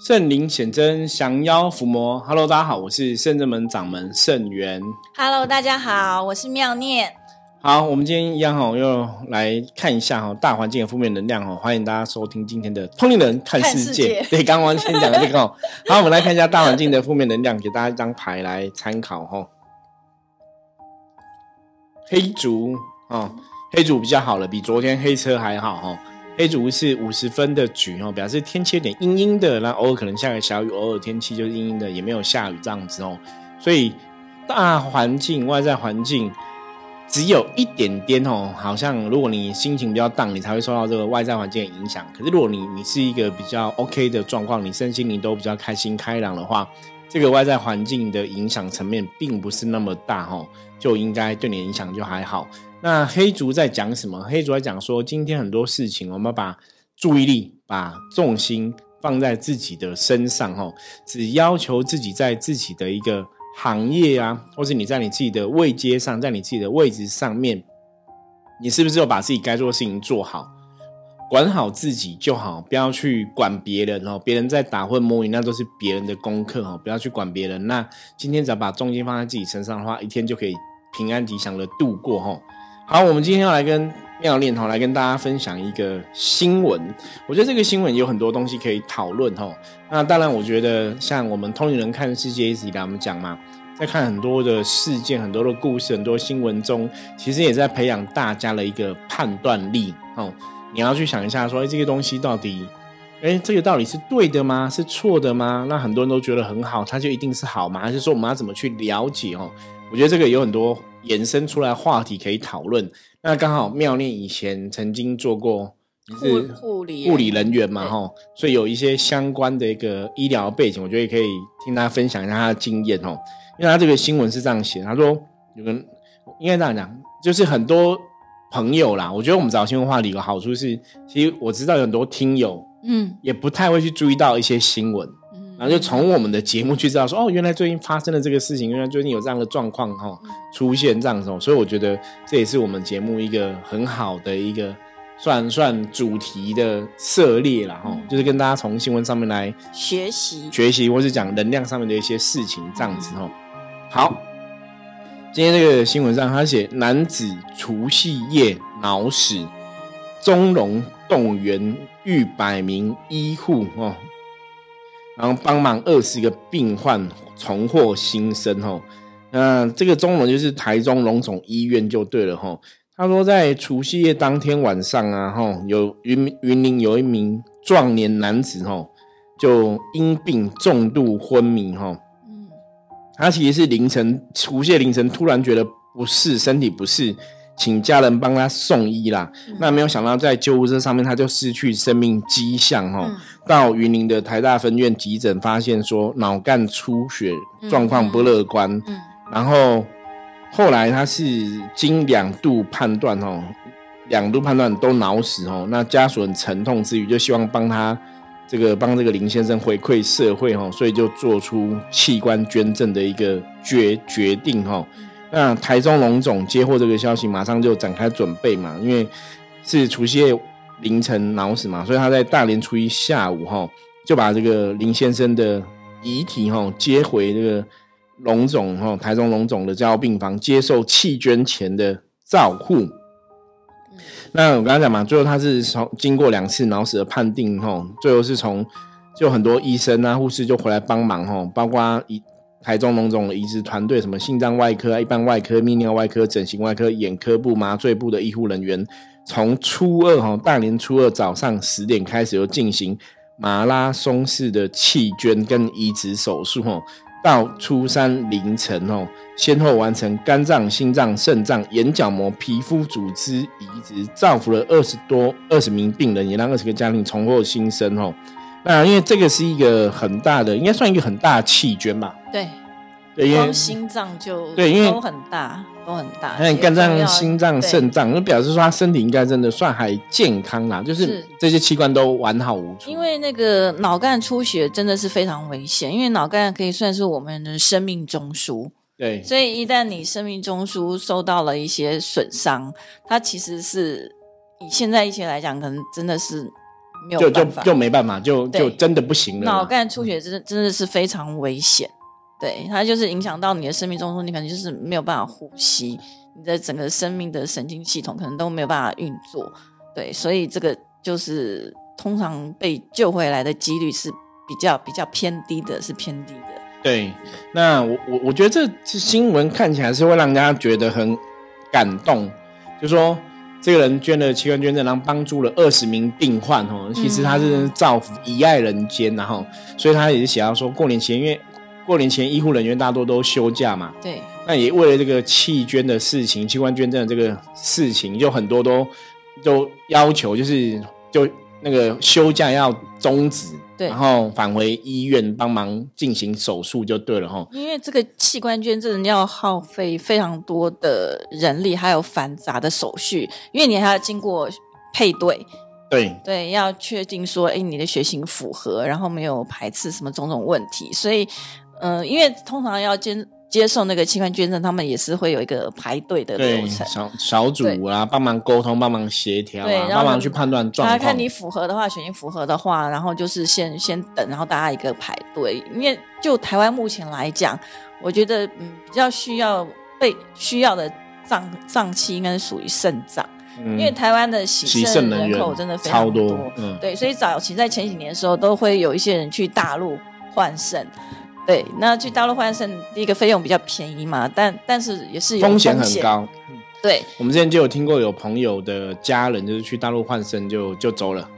圣灵显真，降妖伏魔。Hello，大家好，我是圣正门掌门圣元。Hello，大家好，我是妙念。好，我们今天一样哈，又来看一下哈大环境的负面能量哈。欢迎大家收听今天的通灵人看世界。对，刚刚先讲的这个。好，我们来看一下大环境的负面能量，给大家一张牌来参考哈。黑竹哦，黑竹比较好了，比昨天黑车还好哈。黑竹是五十分的局哦，表示天气有点阴阴的，那偶尔可能下个小雨，偶尔天气就阴阴的，也没有下雨这样子哦。所以大环境、外在环境只有一点点哦，好像如果你心情比较荡，你才会受到这个外在环境的影响。可是如果你你是一个比较 OK 的状况，你身心灵都比较开心开朗的话，这个外在环境的影响层面并不是那么大哈，就应该对你影响就还好。那黑竹在讲什么？黑竹在讲说，今天很多事情，我们把注意力、把重心放在自己的身上，哈，只要求自己在自己的一个行业啊，或是你在你自己的位阶上，在你自己的位置上面，你是不是有把自己该做的事情做好，管好自己就好，不要去管别人哦。别人在打混摸鱼，那都是别人的功课哦，不要去管别人。那今天只要把重心放在自己身上的话，一天就可以平安吉祥的度过，哈。好，我们今天要来跟妙念哦来跟大家分享一个新闻。我觉得这个新闻有很多东西可以讨论哈。那当然，我觉得像我们通灵人看世界一直以来我们讲嘛，在看很多的事件、很多的故事、很多新闻中，其实也在培养大家的一个判断力哦。你要去想一下，说哎，这个东西到底，哎，这个到底是对的吗？是错的吗？那很多人都觉得很好，它就一定是好吗？还是说我们要怎么去了解哦？我觉得这个有很多。衍生出来话题可以讨论。那刚好妙念以前曾经做过是护理护理人员嘛，哈，所以有一些相关的一个医疗背景，我觉得也可以听他分享一下他的经验哦。因为他这个新闻是这样写，他说有个应该这样讲，就是很多朋友啦。我觉得我们找新闻话题有个好处是，其实我知道有很多听友，嗯，也不太会去注意到一些新闻。嗯然后就从我们的节目去知道说，哦，原来最近发生了这个事情，原来最近有这样的状况哈出现这样子，哦所以我觉得这也是我们节目一个很好的一个算算主题的涉猎了哈，就是跟大家从新闻上面来学习学习，或是讲能量上面的一些事情这样子哦。好，今天这个新闻上他写男子除夕夜脑死，中龙动员逾百名医护哦。然后帮忙二十个病患重获新生哦，那这个中龙就是台中龙总医院就对了吼。他说在除夕夜当天晚上啊吼，有云云林有一名壮年男子吼，就因病重度昏迷吼。嗯，他其实是凌晨除夕凌晨突然觉得不适，身体不适。请家人帮他送医啦，那没有想到在救护车上面他就失去生命迹象哈。到云林的台大分院急诊，发现说脑干出血，状况不乐观。然后后来他是经两度判断哦，两度判断都脑死哦。那家属很沉痛之余，就希望帮他这个帮这个林先生回馈社会哈，所以就做出器官捐赠的一个决决定哈。那台中龙总接获这个消息，马上就展开准备嘛，因为是除夕夜凌晨脑死嘛，所以他在大年初一下午哈，就把这个林先生的遗体哈接回这个龙总哈台中龙总的加护病房，接受弃捐前的照护。那我刚刚讲嘛，最后他是从经过两次脑死的判定哈，最后是从就很多医生啊护士就回来帮忙吼，包括一。台中龙总的移植团队，什么心脏外科、一般外科、泌尿外科、整形外科、眼科部、麻醉部的医护人员，从初二哈大年初二早上十点开始，就进行马拉松式的弃捐跟移植手术哈，到初三凌晨哦，先后完成肝脏、心脏、肾脏、眼角膜、皮肤组织移植，造福了二十多二十名病人，也让二十个家庭重获新生哦。那因为这个是一个很大的，应该算一个很大的弃捐吧？对，对，因为心脏就对，因为都很大，都很大。那肝脏、心脏、肾脏，那表示说他身体应该真的算还健康啦，就是这些器官都完好无损。因为那个脑干出血真的是非常危险，因为脑干可以算是我们的生命中枢。对，所以一旦你生命中枢受到了一些损伤，它其实是以现在一些来讲，可能真的是。没有就就办法，就没办法，就就真的不行了脑。干出血真的真的是非常危险，对它就是影响到你的生命中枢，你可能就是没有办法呼吸，你的整个生命的神经系统可能都没有办法运作，对，所以这个就是通常被救回来的几率是比较比较偏低的，是偏低的。对，那我我我觉得这这新闻看起来是会让人家觉得很感动，就说这个人捐了器官捐赠，然后帮助了二十名病患哦，其实他是造福一爱人间，然后所以他也是写到说，过年前因为过年前医护人员大多都休假嘛，对，那也为了这个弃捐的事情、器官捐赠的这个事情，就很多都都要求就是就那个休假要终止，对。然后返回医院帮忙进行手术就对了哈。因为这个器官捐赠要耗费非常多的人力，还有繁杂的手续，因为你还要经过配对，对，对，要确定说，哎，你的血型符合，然后没有排斥什么种种问题，所以，呃，因为通常要接接受那个器官捐赠，他们也是会有一个排队的流对，程。小小组啊，帮忙沟通，帮忙协调啊，对帮忙去判断状况。他看你符合的话，选你符合的话，然后就是先先等，然后大家一个排队。因为就台湾目前来讲，我觉得嗯比较需要被需要的脏脏器应该是属于肾脏，嗯因为台湾的洗洗肾人口真的非超常多嗯对，所以早期在前几年的时候，都会有一些人去大陆换肾。对，那去大陆换肾，第一个费用比较便宜嘛，但但是也是有风险险很。高。对，我们之前就有听过有朋友的家人就是去大陆换肾就就走了，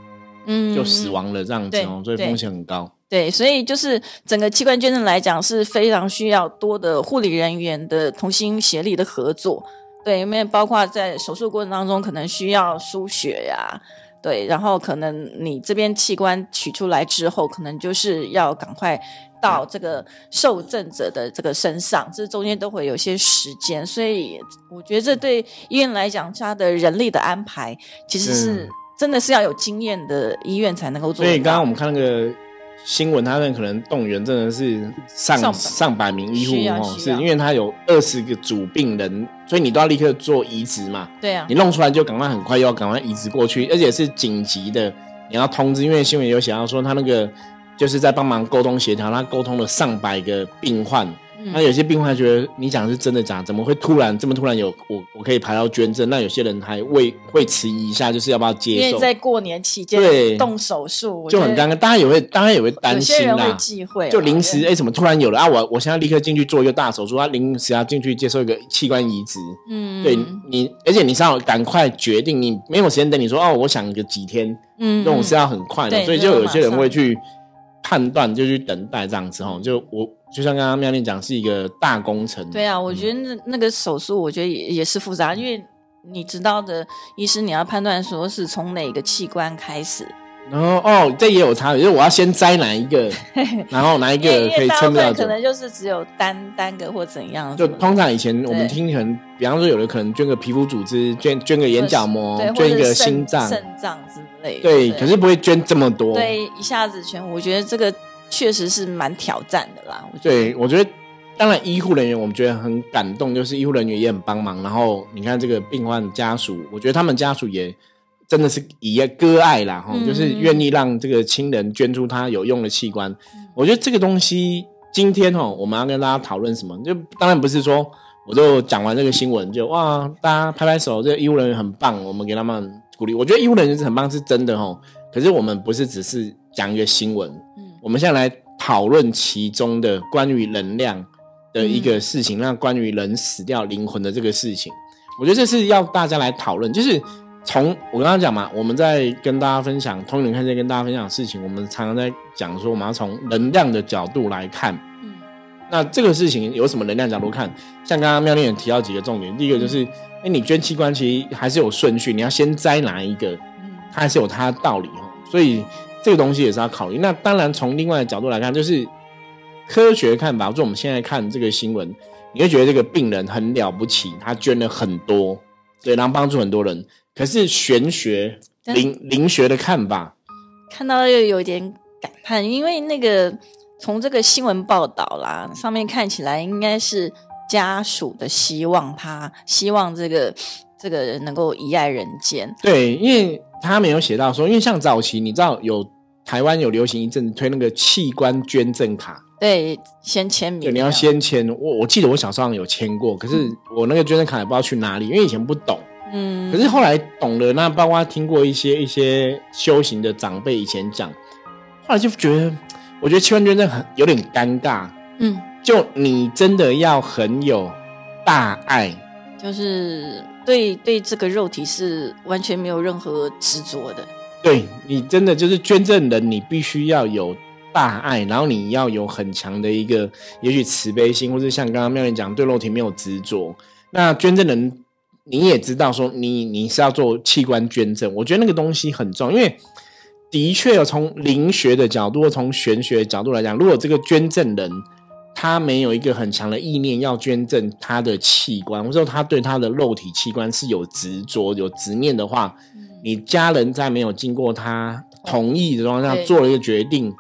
嗯，就死亡了这样子哦，所以对风险很高。对，所以就是整个器官捐赠来讲是非常需要多的护理人员的同心协力的合作。对，因为包括在手术过程当中可能需要输血呀，对，然后可能你这边器官取出来之后，可能就是要赶快到这个受赠者的这个身上，这中间都会有些时间，所以我觉得这对医院来讲，它的人力的安排其实是嗯真的是要有经验的医院才能够做到。所以刚刚我们看那个新闻，他们可能动员真的是上上百上百名医护哦，是因为他有二十个主病人，所以你都要立刻做移植嘛。对啊你，弄出来就赶快很快又要赶快移植过去，而且是紧急的，你要通知，因为新闻有写到说他那个就是在帮忙沟通协调，他沟通了上百个病患。嗯那有些病患觉得你讲的是真的假的，怎么会突然这么突然有我我可以排到捐赠？那有些人还会会迟疑一下，就是要不要接受，因为在过年期间对动手术，就很尴尬。大家也会大家也会担有些心啦人会，忌讳嘛，就临时对哎、怎么突然有了啊？我我现在立刻进去做一个大手术，啊，临时要进去接受一个器官移植，嗯，对你，而且你是要赶快决定，你没有时间等你说哦，我想个几天，嗯，这种是要很快的，所以就有些人会去判断，就去等待这样子哈。就我就像刚刚妙丽讲，是一个大工程，对啊，我觉得那那个手术，我觉得也也是复杂，因为你知道的，医师你要判断说是从哪个器官开始，然后哦，这也有差别，就是我要先摘哪一个，然后哪一个可以撑不了久。分可能就是只有单单个或怎样，就通常以前我们听可能，比方说有的可能捐个皮肤组织，捐捐个眼角膜，，捐一个心脏，肾脏之类的，对，可是不会捐这么多。对一下子全，我觉得这个确实是蛮挑战的啦。我觉得对，我觉得当然医护人员我们觉得很感动，就是医护人员也很帮忙。然后你看这个病患家属，我觉得他们家属也真的是以割爱啦，哈、嗯就是愿意让这个亲人捐出他有用的器官。我觉得这个东西今天哦，我们要跟大家讨论什么？就当然不是说我就讲完这个新闻就哇，大家拍拍手，这个医护人员很棒，我们给他们鼓励。我觉得医护人员是很棒，是真的哦。可是我们不是只是讲一个新闻，嗯我们现在来讨论其中的关于能量的一个事情，那关于人死掉灵魂的这个事情，我觉得这是要大家来讨论。就是从我刚刚讲嘛，我们在跟大家分享通灵看见跟大家分享的事情，我们常常在讲说，我们要从能量的角度来看。嗯那这个事情有什么能量角度看？像刚刚妙丽也提到几个重点，第一个就是，哎、你捐器官其实还是有顺序，你要先摘哪一个，嗯它还是有它的道理哦。所以这个东西也是要考虑。那当然，从另外的角度来看，就是科学看法，就我们现在看这个新闻，你会觉得这个病人很了不起，他捐了很多，对，然后帮助很多人。可是玄学但灵灵学的看法，看到又有点感叹，因为那个从这个新闻报道啦，上面看起来应该是家属的希望他，希望这个这个人能够遗爱人间。对，因为他没有写到说，因为像早期你知道有台湾有流行一阵子推那个器官捐赠卡，对，先签名，对，你要先签。我我记得我小时候有签过，可是我那个捐赠卡也不知道去哪里，因为以前不懂。嗯，可是后来懂了，那包括听过一些一些修行的长辈以前讲，后来就觉得，我觉得器官捐赠很有点尴尬。嗯，就你真的要很有大爱，就是对对这个肉体是完全没有任何执着的。对你真的就是捐赠人，你必须要有大爱，然后你要有很强的一个，也许慈悲心，或者像刚刚妙莲讲，对肉体没有执着。那捐赠人你也知道说，你你是要做器官捐赠，我觉得那个东西很重要，因为的确从灵学的角度，或从玄学的角度来讲，如果这个捐赠人。他没有一个很强的意念要捐赠他的器官，或者说他对他的肉体器官是有执着、有执念的话，你家人在没有经过他同意的状况下做了一个决定，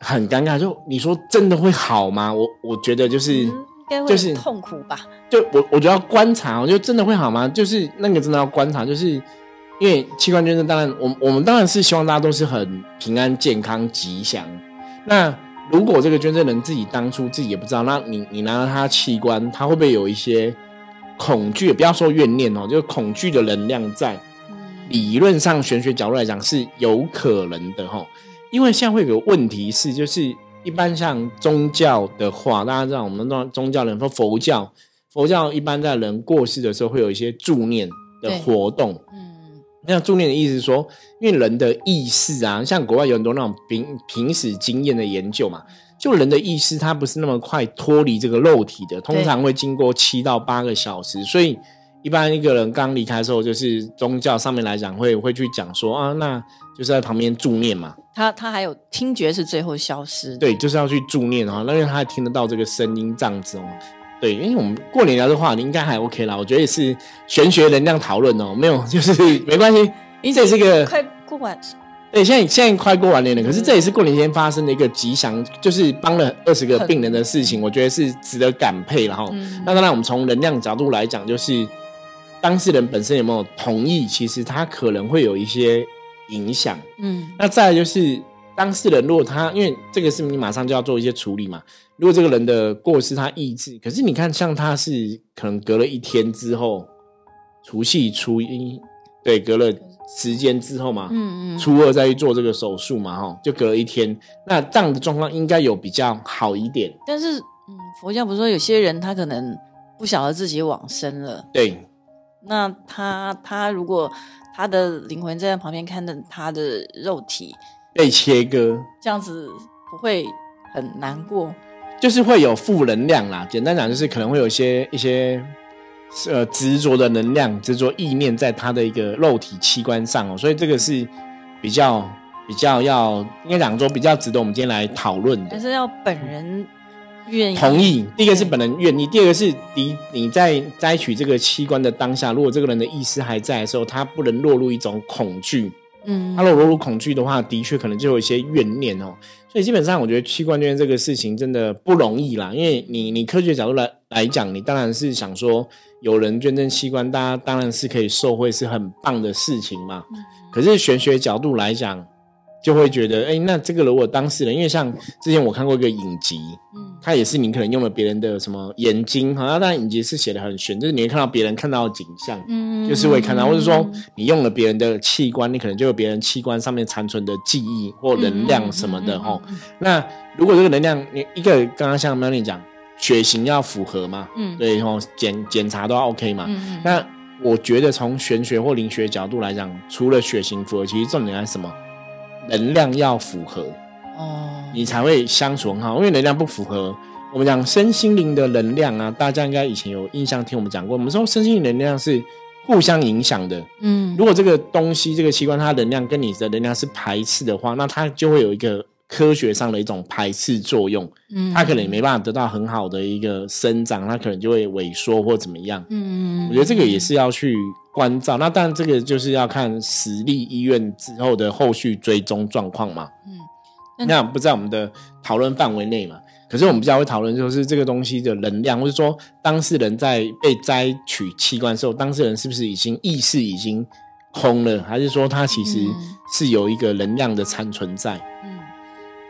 很尴尬。就你说真的会好吗？我我觉得就是就是痛苦吧。就我我觉得要观察，我觉得真的会好吗？就是那个真的要观察，就是因为器官捐赠，当然我我们当然是希望大家都是很平安、健康、吉祥。那如果这个捐赠人自己当初自己也不知道，那你你拿到他器官，他会不会有一些恐惧？不要说怨念哦，就是恐惧的能量在。理论上，玄学角度来讲是有可能的哈。因为现在会有个问题是，就是一般像宗教的话，大家知道我们宗宗教人说佛教，佛教一般在人过世的时候会有一些助念的活动。那助念的意思是说，因为人的意识啊，像国外有很多那种平平时经验的研究嘛，就人的意识它不是那么快脱离这个肉体的，通常会经过七到八个小时。所以一般一个人刚离开的时候，就是宗教上面来讲会会去讲说啊，那就是在旁边助念嘛。他他还有听觉是最后消失，对，就是要去助念啊，那因为他还听得到这个声音这样子哦。对，因为我们过年聊的话，你应该还 OK 啦。我觉得也是玄学能量讨论哦，没有，就是没关系。这也是个快过完，对，现在现在快过完年了。可是这也是过年前发生的一个吉祥，就是帮了二十个病人的事情，我觉得是值得感佩了哈。那当然，我们从能量角度来讲，就是当事人本身有没有同意，其实他可能会有一些影响。嗯，那再就是。当事人如果他因为这个事你马上就要做一些处理嘛。如果这个人的过失他意志，可是你看像他是可能隔了一天之后，除夕初一，对，隔了时间之后嘛，嗯嗯，初二再去做这个手术嘛，哈，就隔了一天，那这样的状况应该有比较好一点。但是，嗯，佛教不是说有些人他可能不晓得自己往生了，对，那他他如果他的灵魂在旁边看着他的肉体。被切割，这样子不会很难过，就是会有负能量啦。简单讲，就是可能会有一些一些呃执着的能量、执着意念在他的一个肉体器官上哦，所以这个是比较比较要应该讲说比较值得我们今天来讨论的。但是要本人愿意同意，第一个是本人愿意，第二个是你你在摘取这个器官的当下，如果这个人的意识还在的时候，他不能落入一种恐惧。嗯，他如果落入恐惧的话，的确可能就有一些怨念哦。所以基本上，我觉得器官捐这个事情真的不容易啦。因为你，你科学角度来来讲，你当然是想说，有人捐赠器官，大家当然是可以受惠，是很棒的事情嘛。可是玄学角度来讲，就会觉得，哎，那这个如果当事人，因为像之前我看过一个影集，嗯，他也是你可能用了别人的什么眼睛，好像当然影集是写的很玄，就是你会看到别人看到的景象，嗯，就是会看到，或者说你用了别人的器官，你可能就有别人器官上面残存的记忆或能量什么的，吼。那如果这个能量，你一个刚刚像 Melly 讲，血型要符合嘛，嗯，对，吼检检查都要 OK 嘛，嗯那我觉得从玄学或灵学角度来讲，除了血型符合，其实重点是什么？能量要符合哦，你才会相处很好。因为能量不符合，我们讲身心灵的能量啊，大家应该以前有印象听我们讲过。我们说身心灵能量是互相影响的。嗯，如果这个东西这个器官它能量跟你的能量是排斥的话，那它就会有一个科学上的一种排斥作用。嗯，它可能也没办法得到很好的一个生长，它可能就会萎缩或怎么样。嗯，我觉得这个也是要去。关照那，当然这个就是要看实力医院之后的后续追踪状况嘛。嗯，那不在我们的讨论范围内嘛。可是我们比较会讨论，就是这个东西的能量，或者说当事人在被摘取器官的时候，当事人是不是已经意识已经空了，还是说他其实是有一个能量的残存在？嗯，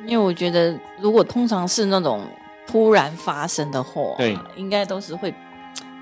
因为我觉得如果通常是那种突然发生的话，对，应该都是会。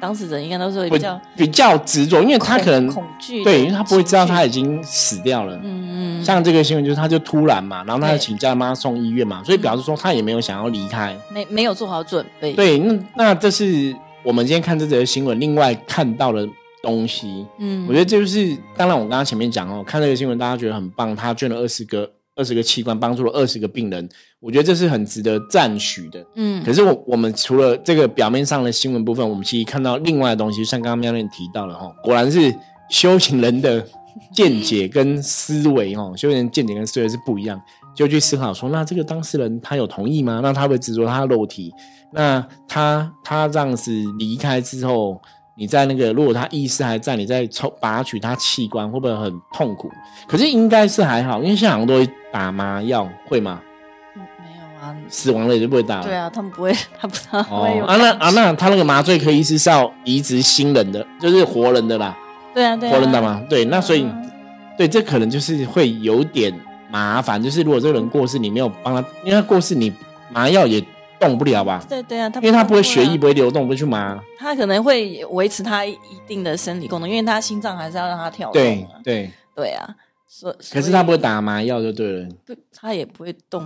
当事人应该都是会比较比较执着，因为他可能恐惧，对，因为他不会知道他已经死掉了。嗯嗯，像这个新闻就是，他就突然嘛，然后他就请假妈送医院嘛，所以表示说他也没有想要离开，没没有做好准备。对，那那这是我们今天看这则新闻，另外看到的东西。嗯，我觉得这就是，当然我刚刚前面讲哦，看这个新闻大家觉得很棒，他捐了二十个。二十个器官帮助了二十个病人，我觉得这是很值得赞许的。嗯，可是我我们除了这个表面上的新闻部分，我们其实看到另外的东西，像刚刚喵念提到了哈，果然是修行人的见解跟思维哈，修行人见解跟思维是不一样，就去思考说，那这个当事人他有同意吗？那他会执着他的肉体？那他他这样子离开之后？你在那个，如果他意识还在，你在抽拔取他器官，会不会很痛苦？可是应该是还好，因为现在好像都会打麻药，会吗？没有啊，死亡了也就不会打了。对啊，他们不会，他不知道。哦啊，那啊那他那个麻醉科医师是要移植新人的，就是活人的啦。对啊，对，活人的嘛。对，那所以，对，这可能就是会有点麻烦，就是如果这个人过世，你没有帮他，因为他过世，你麻药也。动不了吧？对对啊，因为他不会血液不会流动，不会去麻。他可能会维持他一定的生理功能，因为他心脏还是要让他跳动。对对对啊，所可是他不会打麻药就对了。不，他也不会动。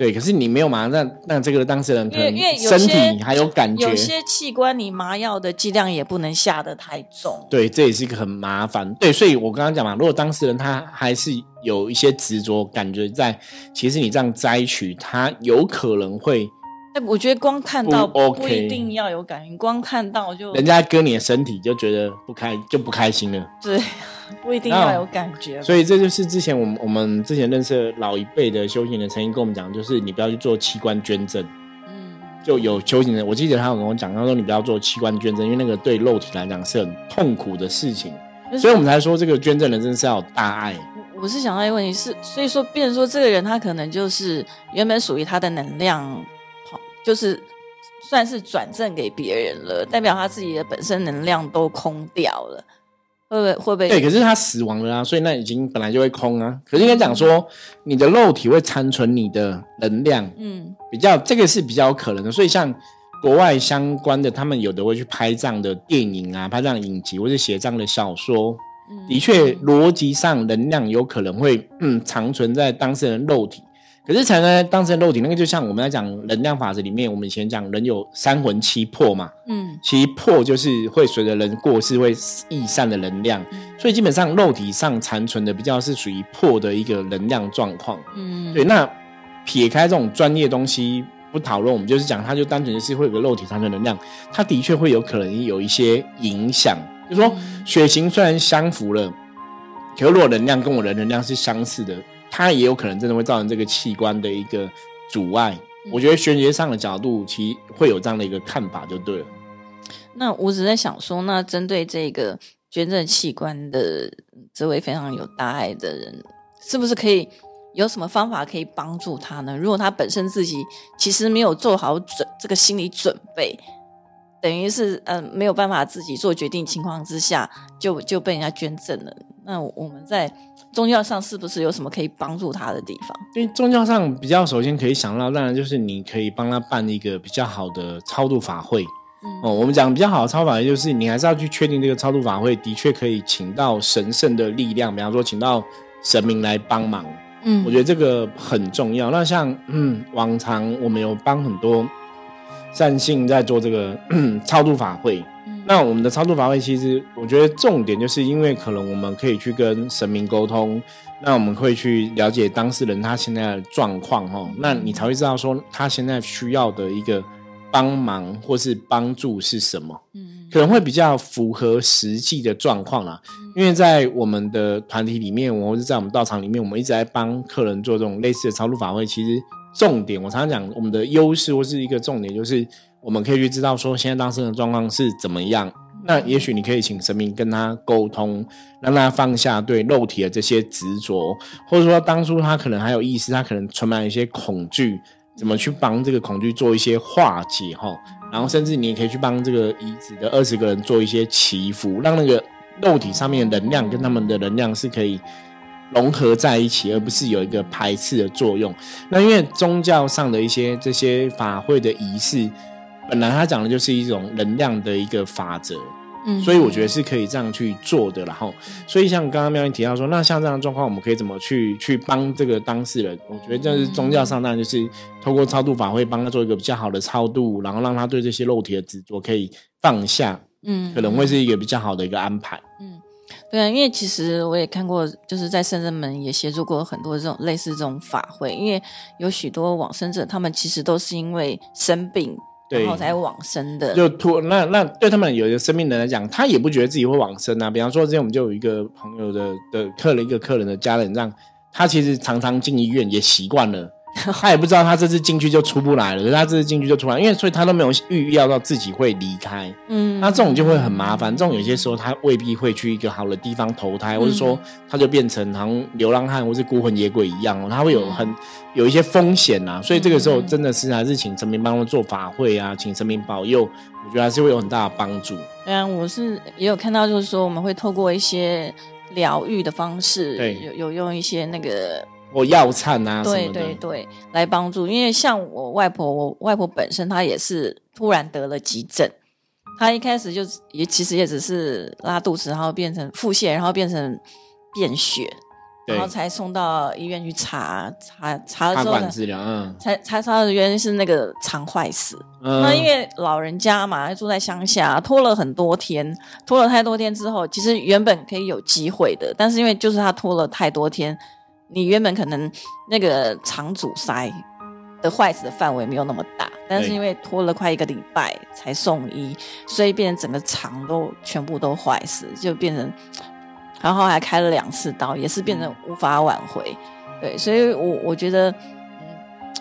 对，可是你没有麻，那那这个当事人可能身体还有感觉。有些器官你麻药的剂量也不能下的太重。对，这也是一个很麻烦。对，所以我刚刚讲嘛，如果当事人他还是有一些执着感觉在，其实你这样摘取，他有可能会。哎，我觉得光看到不一定要有感应，光看到就人家割你的身体就觉得不开就不开心了。对，不一定要有感觉。所以这就是之前我们我们之前认识老一辈的修行人曾经跟我们讲，就是你不要去做器官捐赠。嗯，就有修行人，我记得他有跟我讲，他说你不要做器官捐赠，因为那个对肉体来讲是很痛苦的事情。所以我们才说这个捐赠人真的是要有大爱。我是想到一个问题是，所以说，变成说这个人他可能就是原本属于他的能量。好就是算是转赠给别人了，代表他自己的本身能量都空掉了，会不会会不会？对，可是他死亡了啊，所以那已经本来就会空啊。可是应该讲说，你的肉体会残存你的能量，嗯，比较这个是比较有可能的。所以像国外相关的，他们有的会去拍这样的电影啊，拍这样影集或者写这样的小说，的确逻辑上能量有可能会嗯长存在当事人肉体。可是才能当成肉体，那个就像我们在讲能量法则里面，我们以前讲人有三魂七魄嘛，嗯，其魄就是会随着人过世会易散的能量，所以基本上肉体上残存的比较是属于魄的一个能量状况，嗯，对。那撇开这种专业东西不讨论，我们就是讲，它就单纯就是会有个肉体残存能量，它的确会有可能有一些影响，就说血型虽然相符了，可是如果能量跟我的能量是相似的。它也有可能真的会造成这个器官的一个阻碍。我觉得玄学上的角度，其实会有这样的一个看法，就对了。那我只在想说，那针对这个捐赠器官的这位非常有大爱的人，是不是可以有什么方法可以帮助他呢？如果他本身自己其实没有做好准这个心理准备，等于是嗯没有办法自己做决定情况之下，就就被人家捐赠了。那我们在宗教上是不是有什么可以帮助他的地方？因为宗教上比较首先可以想到，当然就是你可以帮他办一个比较好的超度法会。哦，我们讲比较好的超法会，就是你还是要去确定这个超度法会的确可以请到神圣的力量，比方说请到神明来帮忙。嗯，我觉得这个很重要。那像嗯，往常我们有帮很多善信在做这个 超度法会。那我们的超度法会，其实我觉得重点就是因为可能我们可以去跟神明沟通，那我们会去了解当事人他现在的状况哈，那你才会知道说他现在需要的一个帮忙或是帮助是什么，嗯，可能会比较符合实际的状况啦。因为在我们的团体里面，或者在我们道场里面，我们一直在帮客人做这种类似的超度法会。其实重点，我常常讲我们的优势或是一个重点就是。我们可以去知道说现在当事人的状况是怎么样，那也许你可以请神明跟他沟通，让他放下对肉体的这些执着，或者说当初他可能还有意识，他可能充满一些恐惧，怎么去帮这个恐惧做一些化解哈？然后甚至你也可以去帮这个遗址的二十个人做一些祈福，让那个肉体上面的能量跟他们的能量是可以融合在一起，而不是有一个排斥的作用。那因为宗教上的一些这些法会的仪式，本来它讲的就是一种能量的一个法则。嗯，所以我觉得是可以这样去做的，然后，所以像刚刚妙玲提到说，那像这样的状况，我们可以怎么去去帮这个当事人？我觉得这是宗教上当然就是透过超度法会帮他做一个比较好的超度，然后让他对这些肉体的执着可以放下，嗯，可能会是一个比较好的一个安排。嗯，对啊，因为其实我也看过，就是在圣人门也协助过很多这种类似这种法会，因为有许多往生者，他们其实都是因为生病。然后才往生的，就突那那对他们有一个生命人来讲，他也不觉得自己会往生啊。比方说，之前我们就有一个朋友的的客人，一个客人的家人，让他其实常常进医院，也习惯了。他也不知道他这次进去就出不来了，他这次进去就出来，因为所以他都没有预料到自己会离开。嗯，那这种就会很麻烦。这种有些时候他未必会去一个好的地方投胎，或者说他就变成好像流浪汉或是孤魂野鬼一样哦，他会有很有一些风险呐。所以这个时候真的是还是请神明帮他做法会啊，请神明保佑，我觉得还是会有很大的帮助。对啊，我是也有看到，就是说我们会透过一些疗愈的方式，对，有有用一些那个。或药餐啊，对对对，来帮助。因为像我外婆，我外婆本身她也是突然得了急症，她一开始就也其实也只是拉肚子，然后变成腹泻，然后变成便血，然后才送到医院去查查查了之后呢，治疗，嗯，才才查到原因是那个肠坏死。那因为老人家嘛，住在乡下，拖了很多天，拖了太多天之后，其实原本可以有机会的，但是因为就是他拖了太多天。你原本可能那个肠阻塞的坏死的范围没有那么大，但是因为拖了快一个礼拜才送医，所以变成整个肠都全部都坏死，就变成，然后还开了两次刀，也是变成无法挽回。对，所以我我觉得，嗯，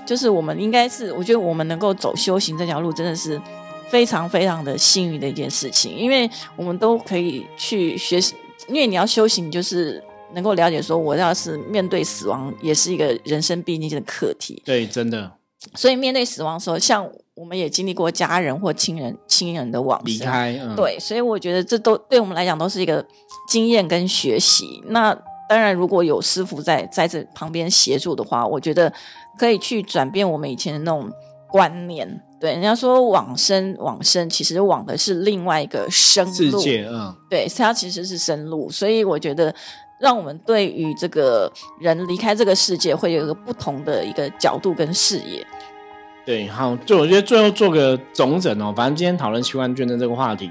就是我们应该是，我觉得我们能够走修行这条路，真的是非常非常的幸运的一件事情，因为我们都可以去学习，因为你要修行就是。能够了解说，我要是面对死亡，也是一个人生必经的课题。对，真的。所以面对死亡的时候，像我们也经历过家人或亲人、亲人的往离开。对，所以我觉得这都对我们来讲都是一个经验跟学习。那当然，如果有师傅在在这旁边协助的话，我觉得可以去转变我们以前的那种观念。对，人家说往生，往生其实往的是另外一个生路。嗯，对，它其实是生路。所以我觉得。让我们对于这个人离开这个世界，会有一个不同的一个角度跟视野。对，好，就我觉得最后做个总整哦。反正今天讨论器官捐赠这个话题，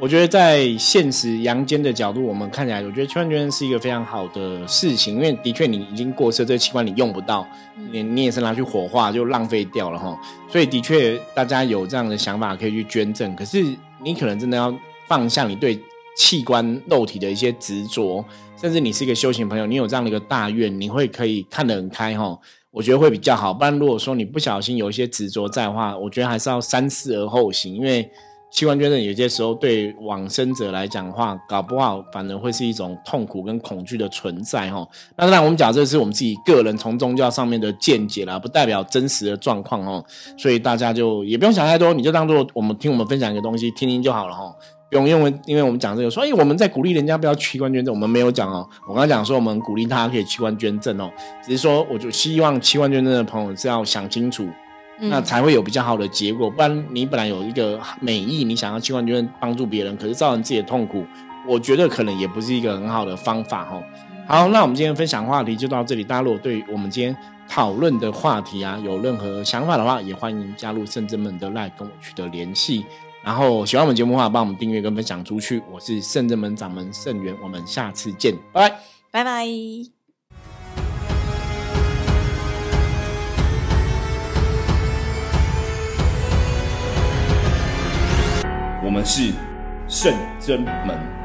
我觉得在现实阳间的角度，我们看起来，我觉得器官捐赠是一个非常好的事情，因为的确你已经过世，这个器官你用不到，你你也是拿去火化就浪费掉了哈。所以的确，大家有这样的想法可以去捐赠，可是你可能真的要放下你对器官肉体的一些执着。甚至你是一个修行朋友，你有这样的一个大愿，你会可以看得很开哈，我觉得会比较好。不然如果说你不小心有一些执着在的话，我觉得还是要三思而后行。因为器官捐赠有些时候对往生者来讲的话，搞不好反而会是一种痛苦跟恐惧的存在哈。那当然我们讲这是我们自己个人从宗教上面的见解啦，不代表真实的状况哦。所以大家就也不用想太多，你就当做我们听我们分享一个东西，听听就好了哈。不用，因为因为我们讲这个，所以我们在鼓励人家不要器官捐赠，我们没有讲哦。我刚刚讲说，我们鼓励大家可以器官捐赠哦，只是说，我就希望器官捐赠的朋友是要想清楚，那才会有比较好的结果。不然，你本来有一个美意，你想要器官捐赠帮助别人，可是造成自己的痛苦，我觉得可能也不是一个很好的方法哦。好，那我们今天分享话题就到这里。大家如果对我们今天讨论的话题啊有任何想法的话，也欢迎加入圣真门的赖跟我取得联系。然后喜欢我们节目的话，帮我们订阅跟分享出去。我是圣正门掌门圣元，我们下次见，拜拜，拜拜。我们是圣真门。